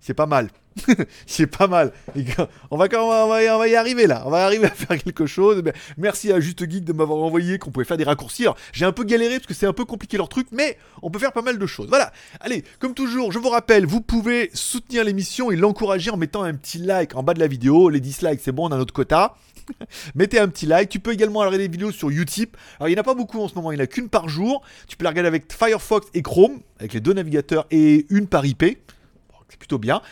C'est pas mal. c'est pas mal. On va, va, on va y arriver là. On va arriver à faire quelque chose. Merci à Juste Geek de m'avoir envoyé qu'on pouvait faire des raccourcis. J'ai un peu galéré parce que c'est un peu compliqué leur truc, mais on peut faire pas mal de choses. Voilà. Allez, comme toujours, je vous rappelle, vous pouvez soutenir l'émission et l'encourager en mettant un petit like en bas de la vidéo. Les dislikes, c'est bon, on a notre quota. Mettez un petit like. Tu peux également regarder des vidéos sur Utip. Alors, il n'y en a pas beaucoup en ce moment, il n'y en a qu'une par jour. Tu peux la regarder avec Firefox et Chrome, avec les deux navigateurs et une par IP. c'est plutôt bien.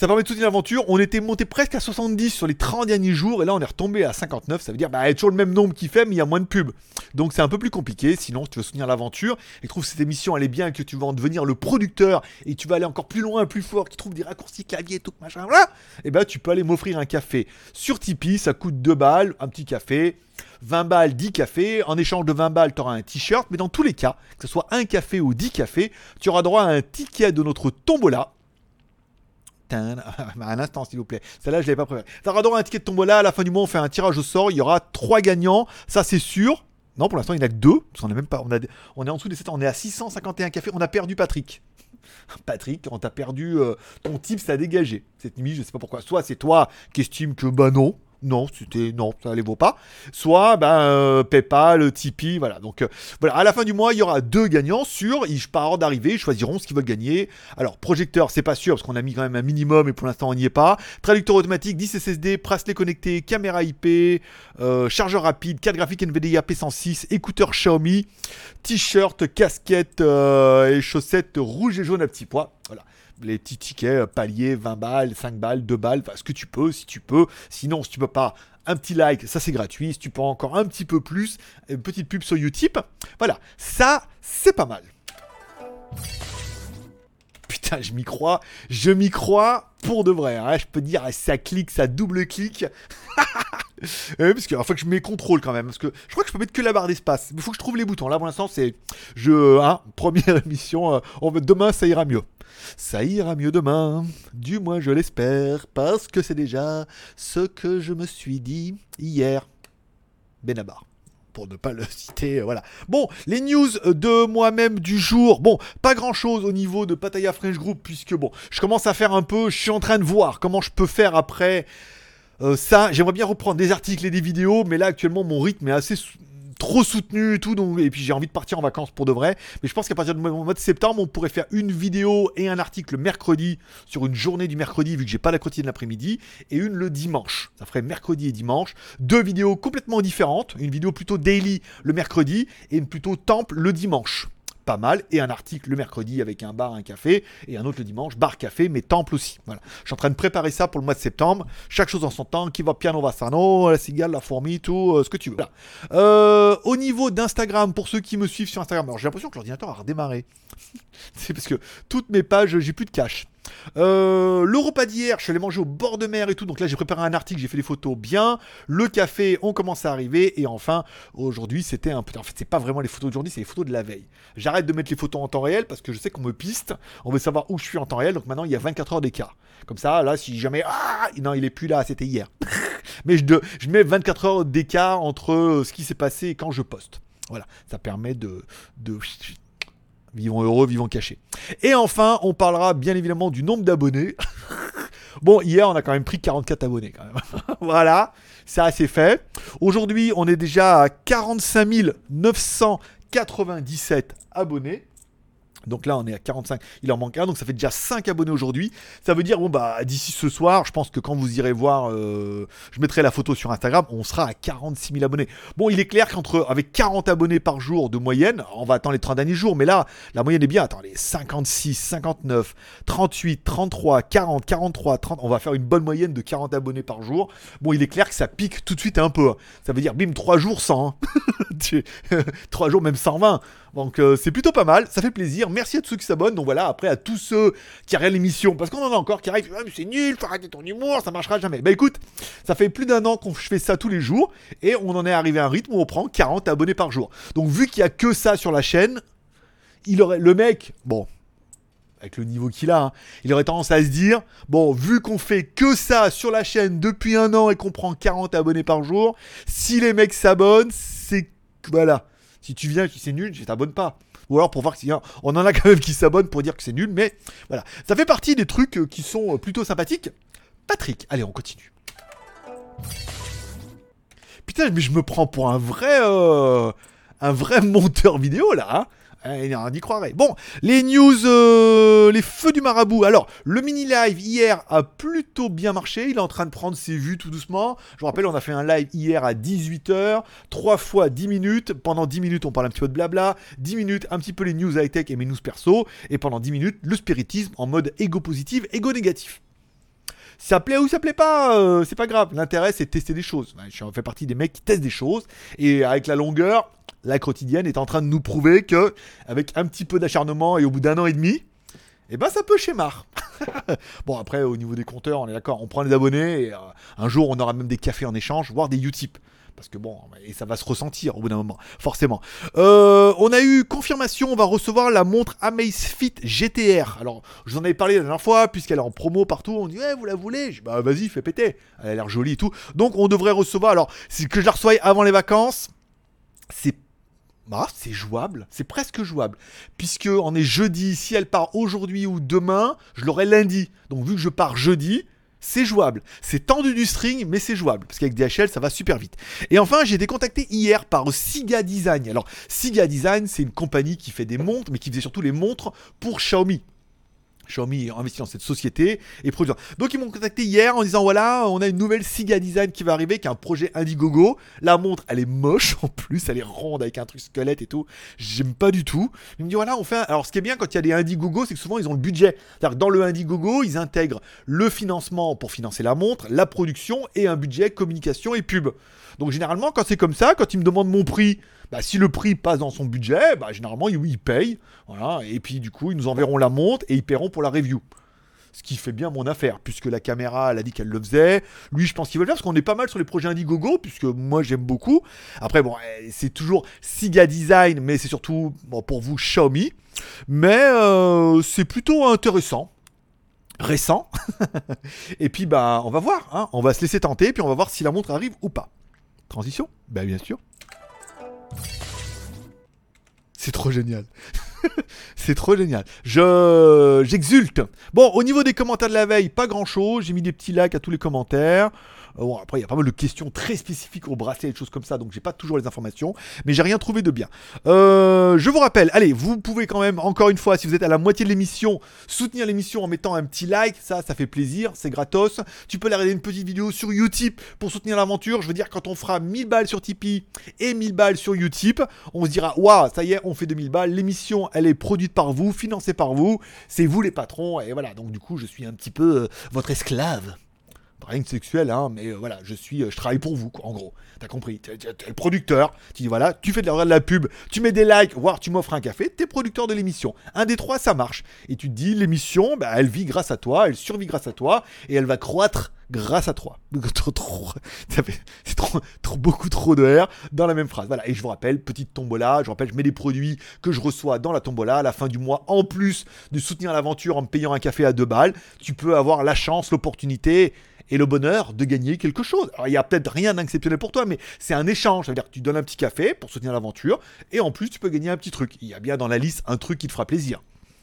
Ça permet de soutenir l'aventure. On était monté presque à 70 sur les 30 derniers jours et là on est retombé à 59. Ça veut dire bah, y a toujours le même nombre qui fait, mais il y a moins de pubs. Donc c'est un peu plus compliqué. Sinon, si tu veux soutenir l'aventure et trouve cette émission elle est bien, que tu vas en devenir le producteur et tu vas aller encore plus loin, plus fort, qui trouve des raccourcis clavier et tout machin, voilà, et eh ben tu peux aller m'offrir un café sur Tipeee. Ça coûte 2 balles, un petit café. 20 balles, 10 cafés. En échange de 20 balles, tu auras un t-shirt. Mais dans tous les cas, que ce soit un café ou 10 cafés, tu auras droit à un ticket de notre tombola un instant, s'il vous plaît. Celle-là, je l'avais pas. Ça aura un ticket de tombola. À la fin du mois, on fait un tirage au sort. Il y aura trois gagnants. Ça, c'est sûr. Non, pour l'instant, il n'y en a que deux. Même pas. On, est en dessous des 7 On est à 651 cafés. On a perdu Patrick. Patrick, on t'a perdu euh, ton type, ça a dégagé. Cette nuit, je sais pas pourquoi. Soit c'est toi qui estime que bah non, non, c'était non, ça les vaut pas. Soit ben, euh, PayPal, Tipeee, voilà. Donc euh, voilà, à la fin du mois, il y aura deux gagnants sur. Ils par d'arrivée, ils choisiront ce qu'ils veulent gagner. Alors projecteur, c'est pas sûr parce qu'on a mis quand même un minimum et pour l'instant on n'y est pas. Traducteur automatique, 10 SSD, bracelet connecté, caméra IP, euh, chargeur rapide, carte graphique NVIDIA P106, écouteur Xiaomi, t-shirt, casquette et chaussettes rouges et jaunes à petits pois. Voilà les petits tickets, euh, paliers, 20 balles, 5 balles, 2 balles, enfin ce que tu peux, si tu peux. Sinon, si tu peux pas, un petit like, ça c'est gratuit. Si tu peux encore un petit peu plus, une petite pub sur Utip. Voilà, ça c'est pas mal. Putain, je m'y crois, je m'y crois pour de vrai. Hein. Je peux dire, ça clique, ça double clique. parce qu'il faut que je mets contrôle quand même. Parce que je crois que je peux mettre que la barre d'espace. Il faut que je trouve les boutons. Là pour l'instant, c'est. Je. Hein, première émission. Euh, on... Demain, ça ira mieux. Ça ira mieux demain, du moins je l'espère, parce que c'est déjà ce que je me suis dit hier. Benabar pour ne pas le citer, voilà. Bon, les news de moi-même du jour. Bon, pas grand-chose au niveau de Pataya French Group, puisque bon, je commence à faire un peu, je suis en train de voir comment je peux faire après euh, ça. J'aimerais bien reprendre des articles et des vidéos, mais là actuellement mon rythme est assez trop soutenu et tout, donc, et puis j'ai envie de partir en vacances pour de vrai. Mais je pense qu'à partir du mois de septembre, on pourrait faire une vidéo et un article mercredi sur une journée du mercredi, vu que j'ai pas la quotidienne l'après-midi, et une le dimanche. Ça ferait mercredi et dimanche. Deux vidéos complètement différentes. Une vidéo plutôt daily le mercredi et une plutôt temple le dimanche pas mal, et un article le mercredi avec un bar, un café, et un autre le dimanche, bar, café, mais temple aussi. Voilà. Je suis en train de préparer ça pour le mois de septembre. Chaque chose en son temps, qui va piano va sano, la cigale, la fourmi, tout, euh, ce que tu veux. Euh, au niveau d'Instagram, pour ceux qui me suivent sur Instagram, alors j'ai l'impression que l'ordinateur a redémarré. C'est parce que toutes mes pages, j'ai plus de cash. Euh, le repas d'hier, je suis allé manger au bord de mer et tout. Donc là, j'ai préparé un article, j'ai fait des photos bien. Le café, on commence à arriver. Et enfin, aujourd'hui, c'était un peu. En fait, c'est pas vraiment les photos d'aujourd'hui, c'est les photos de la veille. J'arrête de mettre les photos en temps réel parce que je sais qu'on me piste. On veut savoir où je suis en temps réel. Donc maintenant, il y a 24 heures d'écart. Comme ça, là, si jamais. Ah Non, il est plus là, c'était hier. Mais je, je mets 24 heures d'écart entre ce qui s'est passé et quand je poste. Voilà, ça permet de Vivons heureux, vivons cachés. Et enfin, on parlera bien évidemment du nombre d'abonnés. bon, hier, on a quand même pris 44 abonnés quand même. voilà, ça c'est fait. Aujourd'hui, on est déjà à 45 997 abonnés. Donc là, on est à 45. Il en manque un, donc ça fait déjà 5 abonnés aujourd'hui. Ça veut dire, bon, bah, d'ici ce soir, je pense que quand vous irez voir, euh, je mettrai la photo sur Instagram, on sera à 46 000 abonnés. Bon, il est clair qu'entre, avec 40 abonnés par jour de moyenne, on va attendre les 30 derniers jours, mais là, la moyenne est bien. Attends, les 56, 59, 38, 33, 40, 43, 30, on va faire une bonne moyenne de 40 abonnés par jour. Bon, il est clair que ça pique tout de suite un peu. Hein. Ça veut dire, bim, 3 jours 100. 3 jours, même 120. Donc euh, c'est plutôt pas mal, ça fait plaisir. Merci à tous ceux qui s'abonnent. Donc voilà, après à tous ceux qui regardent l'émission, parce qu'on en a encore qui arrivent, ah, c'est nul, faut arrêter ton humour, ça marchera jamais. Bah écoute, ça fait plus d'un an qu'on fais ça tous les jours et on en est arrivé à un rythme où on prend 40 abonnés par jour. Donc vu qu'il y a que ça sur la chaîne, il aurait le mec, bon, avec le niveau qu'il a, hein, il aurait tendance à se dire bon, vu qu'on fait que ça sur la chaîne depuis un an et qu'on prend 40 abonnés par jour, si les mecs s'abonnent, c'est voilà, si tu viens tu c'est nul, je t'abonne pas. Ou alors pour voir si on en a quand même qui s'abonnent pour dire que c'est nul, mais voilà. Ça fait partie des trucs euh, qui sont euh, plutôt sympathiques. Patrick, allez, on continue. Putain, mais je me prends pour un vrai, euh, un vrai monteur vidéo là. Hein on y croirait. Bon, les news, euh, les feux du marabout. Alors, le mini live hier a plutôt bien marché. Il est en train de prendre ses vues tout doucement. Je vous rappelle, on a fait un live hier à 18h, 3 fois 10 minutes. Pendant 10 minutes, on parle un petit peu de blabla. 10 minutes, un petit peu les news high-tech et mes news perso. Et pendant 10 minutes, le spiritisme en mode égo positif, égo négatif. Ça plaît ou ça plaît pas, euh, c'est pas grave. L'intérêt, c'est de tester des choses. Je fais partie des mecs qui testent des choses. Et avec la longueur, la quotidienne est en train de nous prouver que, avec un petit peu d'acharnement et au bout d'un an et demi, eh ben ça peut schémar. bon après au niveau des compteurs, on est d'accord, on prend les abonnés et euh, un jour on aura même des cafés en échange, voire des Utip. Parce que bon, et ça va se ressentir au bout d'un moment, forcément. Euh, on a eu confirmation, on va recevoir la montre Amazfit GTR. Alors, je vous en avais parlé la dernière fois, puisqu'elle est en promo partout. On dit, ouais, vous la voulez? Je Bah, vas-y, fais péter. Elle a l'air jolie et tout. Donc, on devrait recevoir. Alors, que je la reçois avant les vacances. C'est bah, c'est jouable, c'est presque jouable. Puisque on est jeudi, si elle part aujourd'hui ou demain, je l'aurai lundi. Donc vu que je pars jeudi, c'est jouable. C'est tendu du string, mais c'est jouable. Parce qu'avec DHL, ça va super vite. Et enfin, j'ai été contacté hier par Siga Design. Alors, Siga Design, c'est une compagnie qui fait des montres, mais qui faisait surtout les montres pour Xiaomi. Xiaomi investi dans cette société et produit. Donc ils m'ont contacté hier en disant voilà, on a une nouvelle Siga Design qui va arriver, qui est un projet Indiegogo. La montre, elle est moche en plus, elle est ronde avec un truc squelette et tout. J'aime pas du tout. Il me dit voilà, on fait. Alors ce qui est bien quand il y a des Indiegogo, c'est que souvent ils ont le budget. C'est-à-dire dans le Indiegogo, ils intègrent le financement pour financer la montre, la production et un budget communication et pub. Donc généralement, quand c'est comme ça, quand ils me demandent mon prix, bah, si le prix passe dans son budget, bah, généralement, ils, ils payent. Voilà, et puis du coup, ils nous enverront la montre et ils paieront pour la review. Ce qui fait bien mon affaire, puisque la caméra, elle a dit qu'elle le faisait. Lui, je pense qu'il va le faire, parce qu'on est pas mal sur les projets Indiegogo, puisque moi, j'aime beaucoup. Après, bon, eh, c'est toujours Siga Design, mais c'est surtout pour vous Xiaomi. Mais euh, c'est plutôt intéressant récent. et puis, bah, on va voir. Hein. On va se laisser tenter, puis on va voir si la montre arrive ou pas. Transition Bah, bien sûr. C'est trop génial. c'est trop génial. Je j'exulte. Bon, au niveau des commentaires de la veille, pas grand chose. J'ai mis des petits likes à tous les commentaires. Euh, bon, après, il y a pas mal de questions très spécifiques au bracelet et des choses comme ça, donc j'ai pas toujours les informations, mais j'ai rien trouvé de bien. Euh, je vous rappelle, allez, vous pouvez quand même, encore une fois, si vous êtes à la moitié de l'émission, soutenir l'émission en mettant un petit like, ça, ça fait plaisir, c'est gratos. Tu peux aller regarder une petite vidéo sur Utip pour soutenir l'aventure. Je veux dire, quand on fera 1000 balles sur Tipeee et 1000 balles sur Utip, on se dira, waouh, ça y est, on fait 2000 balles. L'émission, elle est produite par vous, financée par vous, c'est vous les patrons, et voilà, donc du coup, je suis un petit peu euh, votre esclave rien que sexuel, hein, mais euh, voilà, je suis, euh, je travaille pour vous, en gros. T'as compris? T'es le producteur. Tu dis voilà, tu fais de la, de la pub, tu mets des likes, voire tu m'offres un café. T'es producteur de l'émission. Un des trois, ça marche. Et tu te dis l'émission, bah, elle vit grâce à toi, elle survit grâce à toi, et elle va croître grâce à toi. C'est trop, trop, beaucoup trop de R dans la même phrase. Voilà, et je vous rappelle, petite tombola, je vous rappelle, je mets des produits que je reçois dans la tombola à la fin du mois, en plus de soutenir l'aventure en me payant un café à deux balles, tu peux avoir la chance, l'opportunité et le bonheur de gagner quelque chose. Alors il y a peut-être rien d'exceptionnel pour toi, mais c'est un échange. Ça veut dire que tu donnes un petit café pour soutenir l'aventure, et en plus tu peux gagner un petit truc. Il y a bien dans la liste un truc qui te fera plaisir.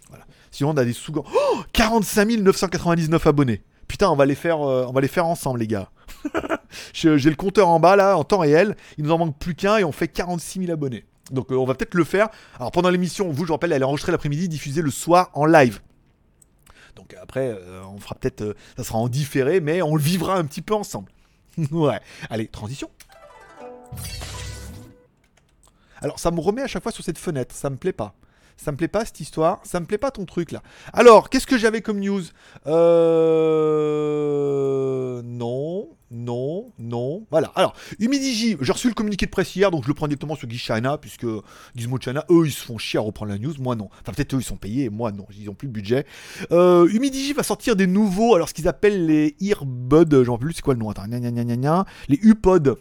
Voilà. Sinon on a des sous oh 45 999 abonnés. Putain, on va les faire, euh, on va les faire ensemble, les gars. J'ai le compteur en bas là, en temps réel. Il nous en manque plus qu'un et on fait 46 000 abonnés. Donc euh, on va peut-être le faire. Alors pendant l'émission, vous, je rappelle, elle est enregistrée l'après-midi, diffusée le soir en live. Donc après, euh, on fera peut-être, ça sera en différé, mais on le vivra un petit peu ensemble. ouais. Allez, transition. Alors ça me remet à chaque fois sur cette fenêtre, ça me plaît pas. Ça me plaît pas cette histoire. Ça me plaît pas ton truc là. Alors, qu'est-ce que j'avais comme news? Euh. Non, non, non. Voilà. Alors, Humidigi, j'ai reçu le communiqué de presse hier, donc je le prends directement sur Guy China, puisque Gizmo China, eux, ils se font chier à reprendre la news. Moi, non. Enfin, peut-être eux, ils sont payés, moi, non. Ils ont plus de budget. Euh, Humidigi va sortir des nouveaux, alors ce qu'ils appellent les earbuds. J'en plus, c'est quoi le nom Attends, gna, gna, gna, gna, Les UPod.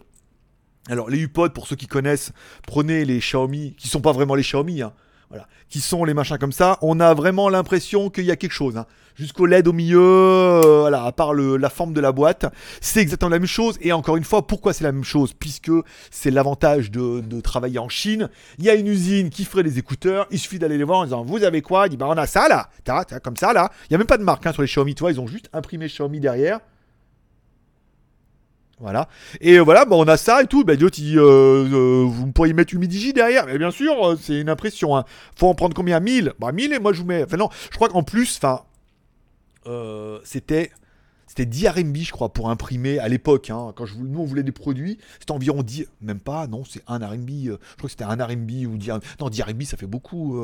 Alors, les UPod, pour ceux qui connaissent, prenez les Xiaomi, qui sont pas vraiment les Xiaomi, hein voilà, qui sont les machins comme ça, on a vraiment l'impression qu'il y a quelque chose. Hein. Jusqu'au LED au milieu, euh, voilà, à part le, la forme de la boîte, c'est exactement la même chose. Et encore une fois, pourquoi c'est la même chose? Puisque c'est l'avantage de, de, travailler en Chine. Il y a une usine qui ferait les écouteurs, il suffit d'aller les voir en disant Vous avez quoi? Il dit Bah, on a ça là, t'as, comme ça là. Il n'y a même pas de marque hein, sur les Xiaomi, tu vois, ils ont juste imprimé Xiaomi derrière. Voilà. Et euh, voilà, bah, on a ça et tout. Bah, l'autre, il dit, euh, euh, vous pourriez mettre Humidigi derrière. Mais bien sûr, c'est une impression. Hein. Faut en prendre combien? 1000 Bah 1000 et moi je vous mets. Enfin non, je crois qu'en plus, enfin, c'était c'était 10 RMB, je crois, pour imprimer à l'époque. Hein, quand je, nous, on voulait des produits, c'était environ 10, même pas, non, c'est 1 RMB. je crois que c'était 1 RMB ou 10 Non, 10 RMB, ça fait beaucoup.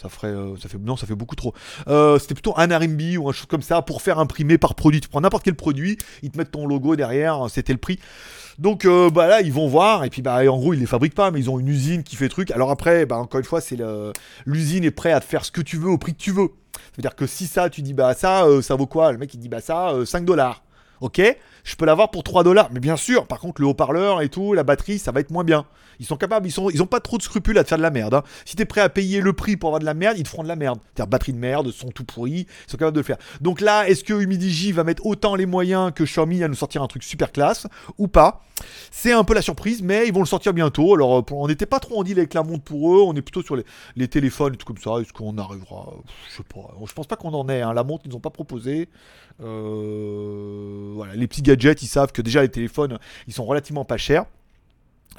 Ça ferait, euh, fait, non, ça fait beaucoup trop. Euh, c'était plutôt un RMB ou un chose comme ça pour faire imprimer par produit. Tu prends n'importe quel produit, ils te mettent ton logo derrière, c'était le prix. Donc euh, bah là, ils vont voir et puis bah en gros, ils les fabriquent pas, mais ils ont une usine qui fait truc. Alors après, bah encore une fois, c'est l'usine est prête à te faire ce que tu veux au prix que tu veux. C'est-à-dire que si ça, tu dis bah ça, ça vaut quoi? Le mec il dit bah ça, 5 dollars. Ok, je peux l'avoir pour 3 dollars. Mais bien sûr, par contre, le haut-parleur et tout, la batterie, ça va être moins bien. Ils sont capables, ils, sont, ils ont pas trop de scrupules à te faire de la merde. Hein. Si t'es prêt à payer le prix pour avoir de la merde, ils te feront de la merde. C'est-à-dire batterie de merde, son tout pourri, ils sont capables de le faire. Donc là, est-ce que Humidigi va mettre autant les moyens que Xiaomi à nous sortir un truc super classe ou pas? C'est un peu la surprise, mais ils vont le sortir bientôt. Alors, on n'était pas trop en deal avec la montre pour eux, on est plutôt sur les, téléphones et tout comme ça. Est-ce qu'on arrivera? Je sais pas. Je pense pas qu'on en ait. Hein. La montre, ils n'ont pas proposé. Euh, voilà, les petits gadgets, ils savent que déjà les téléphones, ils sont relativement pas chers.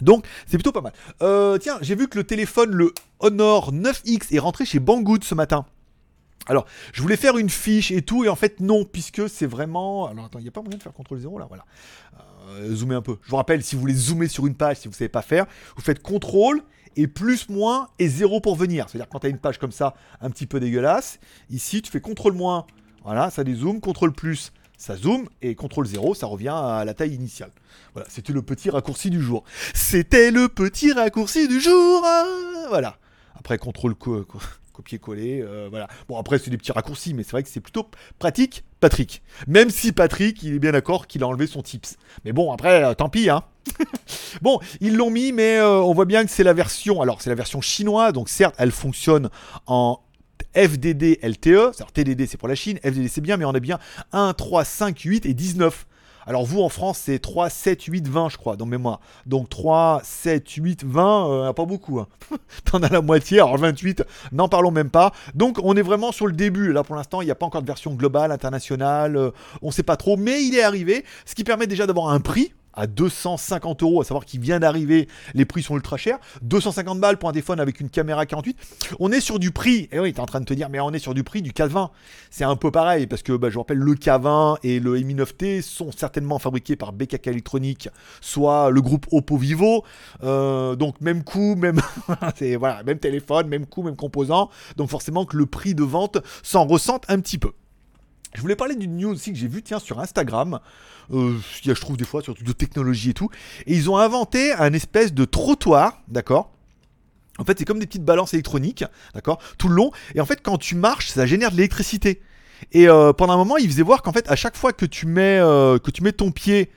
Donc c'est plutôt pas mal. Euh, tiens, j'ai vu que le téléphone, le Honor 9X, est rentré chez Banggood ce matin. Alors, je voulais faire une fiche et tout, et en fait non, puisque c'est vraiment... Alors attends, il n'y a pas moyen de faire CTRL 0 là, voilà. Euh, zoomer un peu. Je vous rappelle, si vous voulez zoomer sur une page, si vous ne savez pas faire, vous faites CTRL et plus, moins et 0 pour venir. C'est-à-dire quand tu as une page comme ça, un petit peu dégueulasse, ici tu fais CTRL moins, voilà, ça dézoome, CTRL plus, ça zoome, et CTRL 0, ça revient à la taille initiale. Voilà, c'était le petit raccourci du jour. C'était le petit raccourci du jour hein. Voilà. Après, CTRL copier-coller, euh, voilà. Bon, après, c'est des petits raccourcis, mais c'est vrai que c'est plutôt pratique, Patrick. Même si Patrick, il est bien d'accord qu'il a enlevé son tips. Mais bon, après, euh, tant pis, hein. bon, ils l'ont mis, mais euh, on voit bien que c'est la version. Alors, c'est la version chinoise, donc certes, elle fonctionne en FDD LTE, alors TDD c'est pour la Chine, FDD c'est bien, mais on a bien 1, 3, 5, 8 et 19. Alors vous en France c'est 3, 7, 8, 20 je crois dans mémoire. Donc 3, 7, 8, 20, pas beaucoup. Hein. T'en as la moitié, alors 28, n'en parlons même pas. Donc on est vraiment sur le début. Là pour l'instant il n'y a pas encore de version globale, internationale, euh, on sait pas trop, mais il est arrivé, ce qui permet déjà d'avoir un prix à 250 euros, à savoir qu'il vient d'arriver, les prix sont ultra chers. 250 balles pour un téléphone avec une caméra 48. On est sur du prix, et oui, tu es en train de te dire, mais on est sur du prix du K20. C'est un peu pareil, parce que bah, je vous rappelle, le K20 et le Mi 9T sont certainement fabriqués par BKK Electronics, soit le groupe Oppo Vivo. Euh, donc même coût, même, même téléphone, même coût, même composant. Donc forcément que le prix de vente s'en ressente un petit peu. Je voulais parler d'une news aussi que j'ai vue, tiens, sur Instagram. Euh, je trouve des fois, surtout de technologie et tout. Et ils ont inventé un espèce de trottoir, d'accord? En fait, c'est comme des petites balances électroniques, d'accord? Tout le long. Et en fait, quand tu marches, ça génère de l'électricité. Et euh, pendant un moment, ils faisaient voir qu'en fait, à chaque fois que tu mets, euh, que tu mets ton pied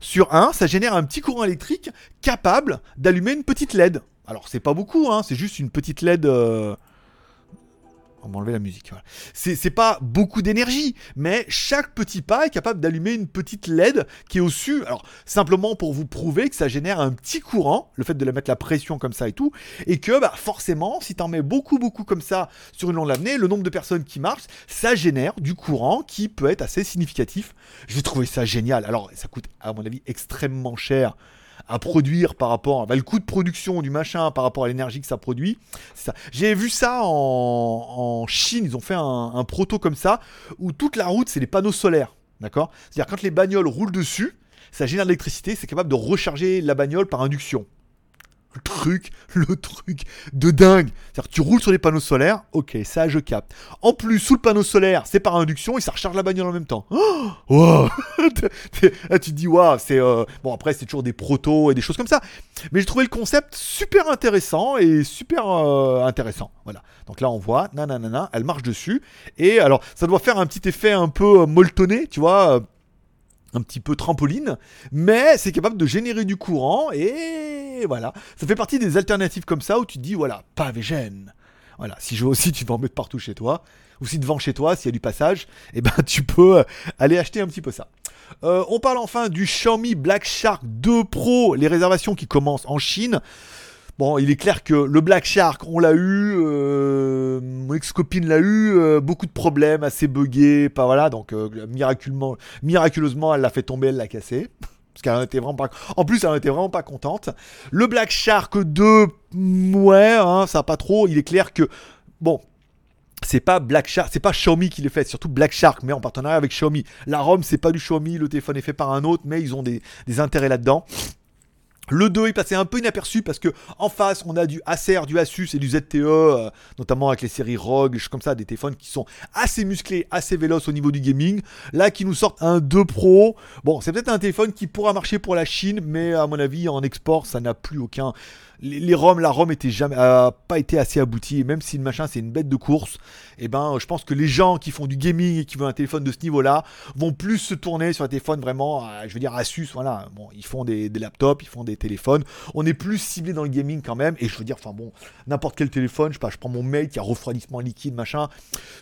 sur un, ça génère un petit courant électrique capable d'allumer une petite LED. Alors, c'est pas beaucoup, hein, c'est juste une petite LED. On va enlever la musique. C'est pas beaucoup d'énergie, mais chaque petit pas est capable d'allumer une petite LED qui est au-dessus. Alors, simplement pour vous prouver que ça génère un petit courant, le fait de la mettre la pression comme ça et tout, et que bah, forcément, si t'en mets beaucoup, beaucoup comme ça sur une longue lavenée, le nombre de personnes qui marchent, ça génère du courant qui peut être assez significatif. J'ai trouvé ça génial. Alors, ça coûte, à mon avis, extrêmement cher à produire par rapport à bah, le coût de production du machin par rapport à l'énergie que ça produit. J'ai vu ça en, Chine, ils ont fait un, un, proto comme ça où toute la route c'est des panneaux solaires, d'accord? C'est-à-dire quand les bagnoles roulent dessus, ça génère de l'électricité, c'est capable de recharger la bagnole par induction le truc, le truc de dingue. C'est-à-dire tu roules sur les panneaux solaires, ok, ça je capte. En plus, sous le panneau solaire, c'est par induction et ça recharge la bagnole en même temps. Oh tu te dis, waouh, c'est... Euh, bon, après, c'est toujours des protos et des choses comme ça. Mais j'ai trouvé le concept super intéressant et super euh, intéressant. Voilà. Donc là, on voit, nanana, elle marche dessus. Et alors, ça doit faire un petit effet un peu euh, molletonné, tu vois un petit peu trampoline, mais c'est capable de générer du courant et Voilà, ça fait partie des alternatives comme ça où tu te dis, voilà, pas végène. Voilà, si je veux aussi, tu vas en mettre partout chez toi. Ou si devant chez toi, s'il y a du passage, eh ben tu peux aller acheter un petit peu ça. Euh, on parle enfin du Xiaomi Black Shark 2 Pro, les réservations qui commencent en Chine. Bon, il est clair que le Black Shark, on l'a eu, euh, mon ex-copine l'a eu, euh, beaucoup de problèmes, assez buggé, pas voilà, donc miraculeusement, elle l'a fait tomber, elle l'a cassé. Parce qu'elle était vraiment pas. En plus, elle n'était vraiment pas contente. Le Black Shark 2, ouais, hein, ça pas trop. Il est clair que. Bon, c'est pas Black Shark, c'est pas Xiaomi qui le fait, surtout Black Shark, mais en partenariat avec Xiaomi. La ROM, c'est pas du Xiaomi, le téléphone est fait par un autre, mais ils ont des, intérêts là-dedans. Le 2 est passé un peu inaperçu parce que en face on a du Acer, du Asus et du ZTE, euh, notamment avec les séries ROG, comme ça, des téléphones qui sont assez musclés, assez véloces au niveau du gaming. Là qui nous sortent un 2 Pro. Bon, c'est peut-être un téléphone qui pourra marcher pour la Chine, mais à mon avis en export ça n'a plus aucun les, ROM, la ROM était jamais, a pas été assez aboutie. Et même si le machin c'est une bête de course, eh ben je pense que les gens qui font du gaming et qui veulent un téléphone de ce niveau-là vont plus se tourner sur un téléphone vraiment, euh, je veux dire Asus, voilà. Bon, ils font des, laptops, ils font des téléphones. On est plus ciblé dans le gaming quand même. Et je veux dire, enfin bon, n'importe quel téléphone, je pas, je prends mon mail qui a refroidissement liquide, machin.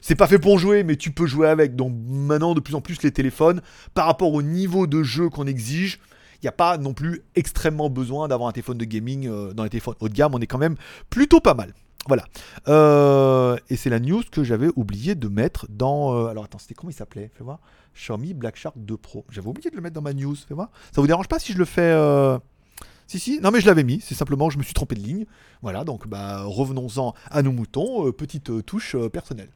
C'est pas fait pour jouer, mais tu peux jouer avec. Donc maintenant, de plus en plus, les téléphones, par rapport au niveau de jeu qu'on exige, n'y a pas non plus extrêmement besoin d'avoir un téléphone de gaming euh, dans les téléphones haut de gamme. On est quand même plutôt pas mal. Voilà. Euh, et c'est la news que j'avais oublié de mettre dans. Euh, alors attends, c'était comment il s'appelait? Fais voir. Xiaomi Black Shark 2 Pro. J'avais oublié de le mettre dans ma news. Fais voir. Ça vous dérange pas si je le fais Si, si? Non, mais je l'avais mis. C'est simplement, je me suis trompé de ligne. Voilà. Donc, bah, revenons-en à nos moutons. petite touche personnelle.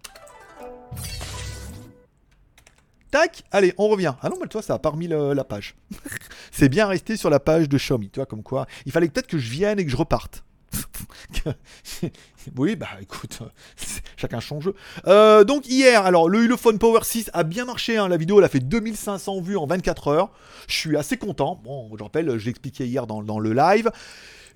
Tac, allez, on revient. Ah non, mais toi, ça a parmi la page. c'est bien resté sur la page de Xiaomi, tu vois, comme quoi. Il fallait peut-être que je vienne et que je reparte. oui, bah écoute, chacun son jeu. Euh, donc hier, alors le Ulefone Power 6 a bien marché, hein. la vidéo elle a fait 2500 vues en 24 heures. Je suis assez content. Bon, je rappelle, je l'expliquais hier dans le live.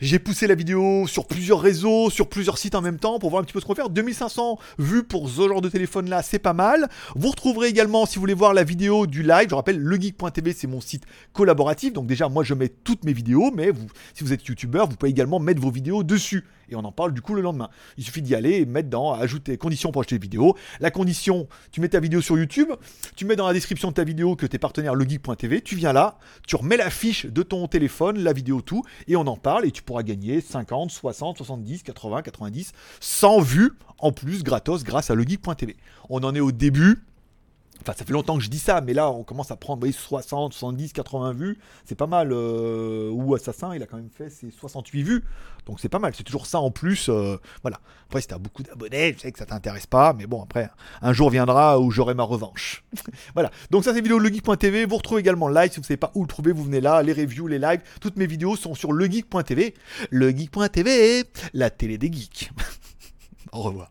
J'ai poussé la vidéo sur plusieurs réseaux, sur plusieurs sites en même temps pour voir un petit peu ce qu'on faire. 2500 vues pour ce genre de téléphone là, c'est pas mal. Vous retrouverez également, si vous voulez voir la vidéo du live, je rappelle, legeek.tv c'est mon site collaboratif. Donc déjà, moi je mets toutes mes vidéos, mais si vous êtes youtubeur, vous pouvez également mettre vos vidéos dessus. Et on en parle du coup le lendemain. Il suffit d'y aller et mettre dans ajouter conditions pour acheter des vidéos. La condition, tu mets ta vidéo sur YouTube, tu mets dans la description de ta vidéo que tes partenaires legeek.tv, tu viens là, tu remets la fiche de ton téléphone, la vidéo, tout, et on en parle et tu pourras gagner 50, 60, 70, 80, 90, 100 vues en plus gratos grâce à legeek.tv. On en est au début. Enfin, ça fait longtemps que je dis ça, mais là, on commence à prendre voyez, 60, 70, 80 vues. C'est pas mal. Euh, ou Assassin, il a quand même fait ses 68 vues. Donc c'est pas mal. C'est toujours ça en plus. Euh, voilà. Après, si t'as beaucoup d'abonnés, je sais que ça t'intéresse pas. Mais bon, après, un jour viendra où j'aurai ma revanche. voilà. Donc ça, c'est vidéo legeek.tv. Vous retrouvez également le live. Si vous savez pas où le trouver, vous venez là. Les reviews, les lives. Toutes mes vidéos sont sur legeek.tv. Legeek.tv, la télé des geeks. Au revoir.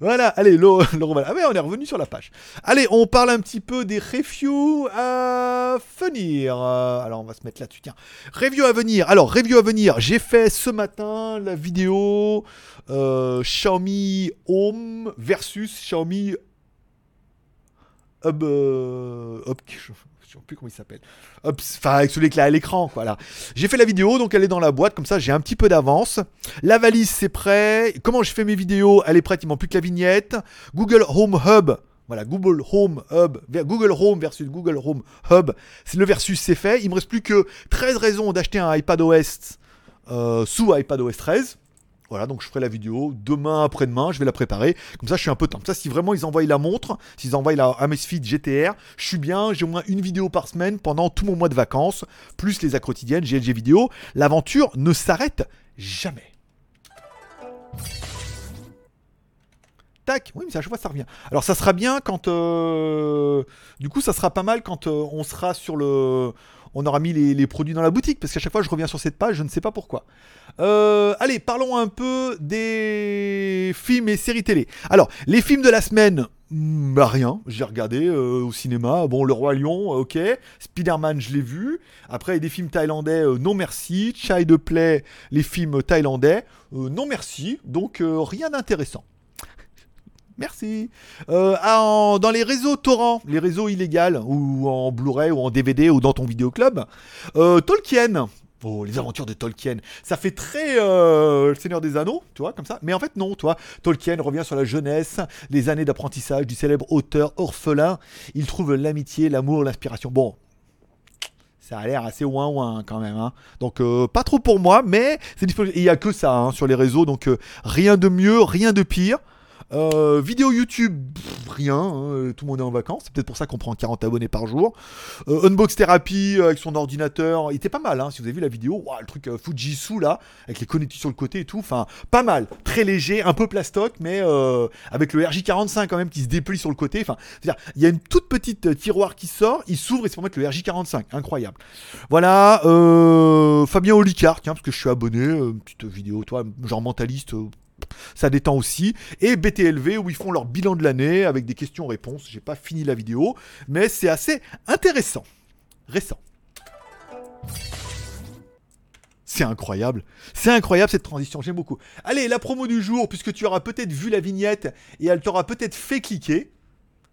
Voilà, allez, le, le Ah ouais, on est revenu sur la page. Allez, on parle un petit peu des reviews à venir. Alors, on va se mettre là-dessus, tiens. Review à venir. Alors, review à venir. J'ai fait ce matin la vidéo euh, Xiaomi Home versus Xiaomi Hub... Euh, je sais plus comment il s'appelle. Enfin, avec celui qui à l'écran, voilà. J'ai fait la vidéo, donc elle est dans la boîte, comme ça j'ai un petit peu d'avance. La valise, c'est prêt. Comment je fais mes vidéos? Elle est prête, il manque plus que la vignette. Google Home Hub. Voilà, Google Home Hub, Google Home versus Google Home Hub. Le versus, c'est fait. Il me reste plus que 13 raisons d'acheter un iPadOS euh, sous iPadOS 13. Voilà, donc je ferai la vidéo demain, après-demain, je vais la préparer. Comme ça, je suis un peu temps. Ça, si vraiment ils envoient la montre, s'ils envoient la Amazfit GTR, je suis bien, j'ai au moins une vidéo par semaine pendant tout mon mois de vacances, plus les quotidiennes, GLG vidéo. L'aventure ne s'arrête jamais. Tac, oui, mais à chaque fois ça revient. Alors ça sera bien quand. Euh, du coup, ça sera pas mal quand euh, on sera sur le on aura mis les, produits dans la boutique, parce qu'à chaque fois je reviens sur cette page, je ne sais pas pourquoi. Euh, allez, parlons un peu des films et séries télé. Alors, les films de la semaine, hmm, bah rien, j'ai regardé euh, au cinéma. Bon, Le Roi Lion, euh, ok. Spider-Man, je l'ai vu. Après, des films thaïlandais, non merci. Child Play, les films thaïlandais, non merci. Donc, rien d'intéressant. Merci. Euh, dans les réseaux torrents, les réseaux illégaux, ou en Blu-ray, ou en DVD, ou dans ton vidéoclub, euh, Tolkien. Oh, les aventures de Tolkien. Ça fait très euh, Le Seigneur des Anneaux, tu vois, comme ça. Mais en fait, non, toi. Tolkien revient sur la jeunesse, les années d'apprentissage du célèbre auteur orphelin. Il trouve l'amitié, l'amour, l'inspiration. Bon, ça a l'air assez ouin ouin quand même. Hein. Donc euh, pas trop pour moi, mais c'est. Il n'y a que ça hein, sur les réseaux, donc rien de mieux, rien de pire. Euh, vidéo YouTube, rien, hein, tout le monde est en vacances, c'est peut-être pour ça qu'on prend 40 abonnés par jour. Euh, Unbox Therapy euh, avec son ordinateur, il était pas mal, hein, si vous avez vu la vidéo, le truc Fujitsu là, avec les connectiques sur le côté et tout, enfin pas mal, très léger, un peu plastoc, mais avec le RJ45 quand même qui se déplie sur le côté, enfin, il y a une toute petite tiroir qui sort, il s'ouvre et c'est pour mettre le RJ45, incroyable. Voilà, Fabien Olicard, parce que je suis abonné, petite vidéo, toi, genre mentaliste, ça détend aussi. Et BTLV où ils font leur bilan de l'année avec des questions-réponses. J'ai pas fini la vidéo, mais c'est assez intéressant. Récent. C'est incroyable. C'est incroyable cette transition, j'aime beaucoup. Allez, la promo du jour, puisque tu auras peut-être vu la vignette et elle t'aura peut-être fait cliquer.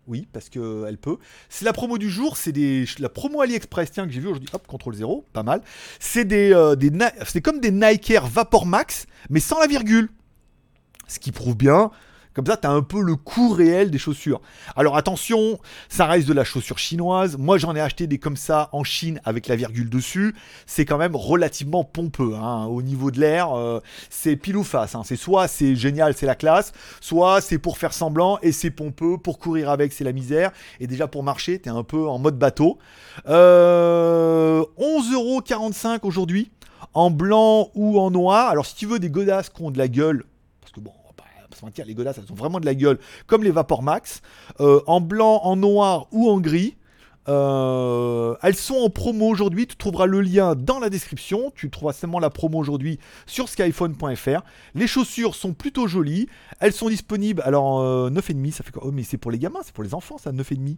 Oui, parce qu'elle peut. C'est la promo du jour, c'est des la promo AliExpress, tiens, que j'ai vu aujourd'hui. Hop, contrôle 0, pas mal. C'est des, euh, des c'est comme des Nike Air Vapor Max, mais sans la virgule. Ce qui prouve bien comme ça, tu as un peu le coût réel des chaussures. Alors attention, ça reste de la chaussure chinoise. Moi, j'en ai acheté des comme ça en Chine avec la virgule dessus. C'est quand même relativement pompeux. Hein. Au niveau de l'air, euh, c'est pile ou face. Hein. C'est soit c'est génial, c'est la classe, soit c'est pour faire semblant et c'est pompeux. Pour courir avec, c'est la misère. Et déjà pour marcher, tu es un peu en mode bateau. Euh, 11,45€ aujourd'hui, en blanc ou en noir. Alors si tu veux des godasses qui ont de la gueule, les godasses, elles ont vraiment de la gueule, comme les Vapor Max, euh, en blanc, en noir ou en gris. Euh, elles sont en promo aujourd'hui, tu trouveras le lien dans la description, tu trouveras seulement la promo aujourd'hui sur skyphone.fr. Les chaussures sont plutôt jolies, elles sont disponibles, alors euh, 9,5, ça fait quoi? Oh mais c'est pour les gamins, c'est pour les enfants ça, 9,5.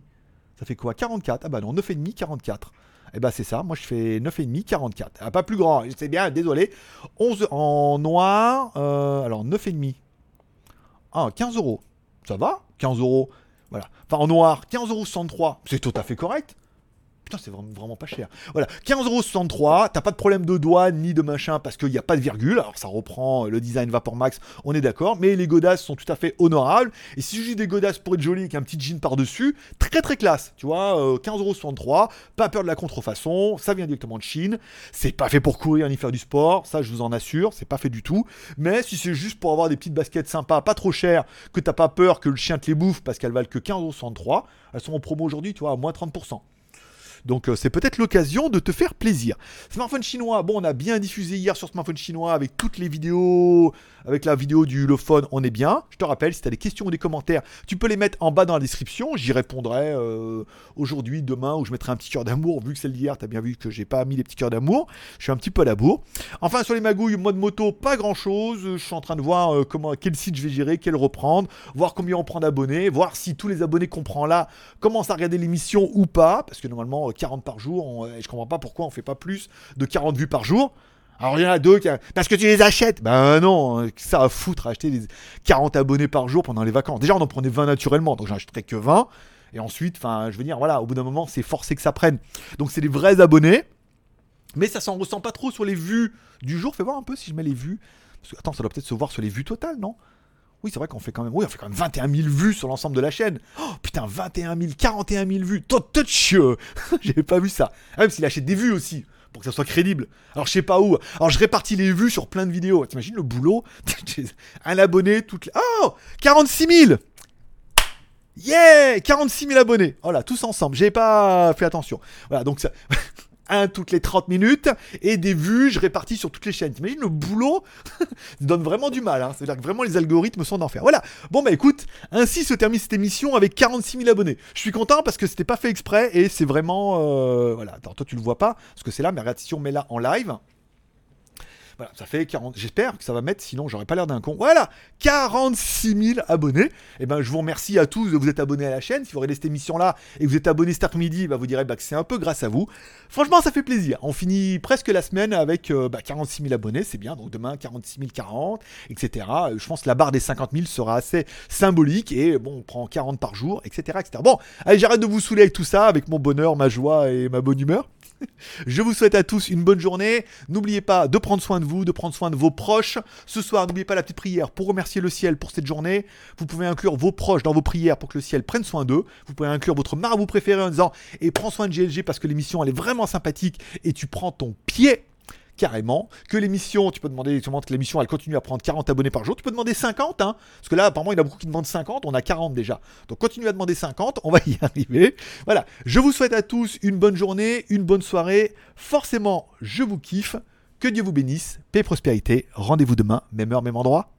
Ça fait quoi? 44 Ah bah non, 9,5, 44. Et bah c'est ça, moi je fais 9,5, 44. Ah, pas plus grand, c'est bien, désolé. 11 en noir, euh, alors 9,5. Ah, 15 euros. Ça va 15 euros. Voilà. Enfin, en noir, 15,63 euros. C'est tout à fait correct. Putain, c'est vraiment, pas cher. Voilà, 15,63€, t'as pas de problème de douane ni de machin parce qu'il n'y a pas de virgule. Alors ça reprend le design Vapor Max, on est d'accord. Mais les godasses sont tout à fait honorables. Et si j'ai des godasses pour être joli avec un petit jean par-dessus, très très classe. Tu vois, 15,63€, euh, pas peur de la contrefaçon, ça vient directement de Chine. C'est pas fait pour courir ni faire du sport, ça je vous en assure, c'est pas fait du tout. Mais si c'est juste pour avoir des petites baskets sympas, pas trop chères, que t'as pas peur que le chien te les bouffe parce qu'elles valent que 15,63€, elles sont en promo aujourd'hui, tu vois, à moins 30%. Donc euh, c'est peut-être l'occasion de te faire plaisir. Smartphone chinois, bon on a bien diffusé hier sur smartphone chinois avec toutes les vidéos, avec la vidéo du Ulefone, on est bien. Je te rappelle, si tu des questions ou des commentaires, tu peux les mettre en bas dans la description. J'y répondrai euh, aujourd'hui, demain, ou je mettrai un petit cœur d'amour. Vu que c'est d'hier, tu as bien vu que j'ai pas mis les petits cœurs d'amour. Je suis un petit peu à la bourre. Enfin sur les magouilles, mode moto, pas grand chose. Je suis en train de voir euh, comment, quel site je vais gérer, quel reprendre, voir combien on prend d'abonnés, voir si tous les abonnés qu'on prend là commencent à regarder l'émission ou pas. Parce que normalement, 40 par jour. je comprends pas pourquoi on fait pas plus de 40 vues par jour. Alors il y en a deux qui... Parce que tu les achètes Ben non, ça à foutre acheter des 40 abonnés par jour pendant les vacances. Déjà on en prenait 20 naturellement, donc j'en achèterais que 20. Et ensuite, enfin je veux dire, voilà, au bout d'un moment c'est forcé que ça prenne. Donc c'est des vrais abonnés. Mais ça s'en ressent pas trop sur les vues du jour. Fais voir un peu si je mets les vues. Parce que, attends, ça doit peut-être se voir sur les vues totales, non? Oui, c'est vrai qu'on fait quand même. Oui, on fait quand même 21 000 vues sur l'ensemble de la chaîne. Oh putain, 21 000, 41 000 vues. Touch J'avais pas vu ça. Ah, même s'il achète des vues aussi. Pour que ça soit crédible. Alors je sais pas où. Alors je répartis les vues sur plein de vidéos. T'imagines le boulot? Un abonné toutes les. Oh 46 000 Yeah 46 000 abonnés. Voilà, tous ensemble. J'ai pas fait attention. Voilà, donc ça. un toutes les 30 minutes et des vues, je répartis sur toutes les chaînes. T'imagines le boulot donne vraiment du mal. Hein. C'est-à-dire que vraiment les algorithmes sont d'enfer. Voilà. Bon bah écoute, ainsi se termine cette émission avec 46 000 abonnés. Je suis content parce que c'était pas fait exprès et c'est vraiment euh, voilà. Attends, toi tu le vois pas parce que c'est là, mais regarde si on met là en live. Voilà, ça fait 40. J'espère que ça va mettre, sinon j'aurais pas l'air d'un con. Voilà, 46 000 abonnés. Et eh ben, je vous remercie à tous de vous être abonnés à la chaîne. Si vous regardez cette émission-là et que vous êtes abonné cet après-midi, bah, vous direz bah, que c'est un peu grâce à vous. Franchement, ça fait plaisir. On finit presque la semaine avec 46 000 abonnés, c'est bien. Donc demain, 46 040, etc. Je pense que la barre des 50 000 sera assez symbolique. Et bon, on prend 40 par jour, etc. etc. Bon, allez, j'arrête de vous saouler avec tout ça, avec mon bonheur, ma joie et ma bonne humeur. Je vous souhaite à tous une bonne journée. N'oubliez pas de prendre soin de vous, de prendre soin de vos proches. Ce soir, n'oubliez pas la petite prière pour remercier le ciel pour cette journée. Vous pouvez inclure vos proches dans vos prières pour que le ciel prenne soin d'eux. Vous pouvez inclure votre marabout préféré en disant et prends soin de GLG parce que l'émission elle est vraiment sympathique et tu prends ton pied carrément. Que l'émission, tu peux demander, tu que l'émission elle continue à prendre 40 abonnés par jour, tu peux demander 50, hein, parce que là apparemment il y en a beaucoup qui demandent 50, on a 40 déjà. Donc continue à demander 50, on va y arriver. Voilà, je vous souhaite à tous une bonne journée, une bonne soirée. Forcément, je vous kiffe. Que Dieu vous bénisse, paix et prospérité. Rendez-vous demain, même heure, même endroit.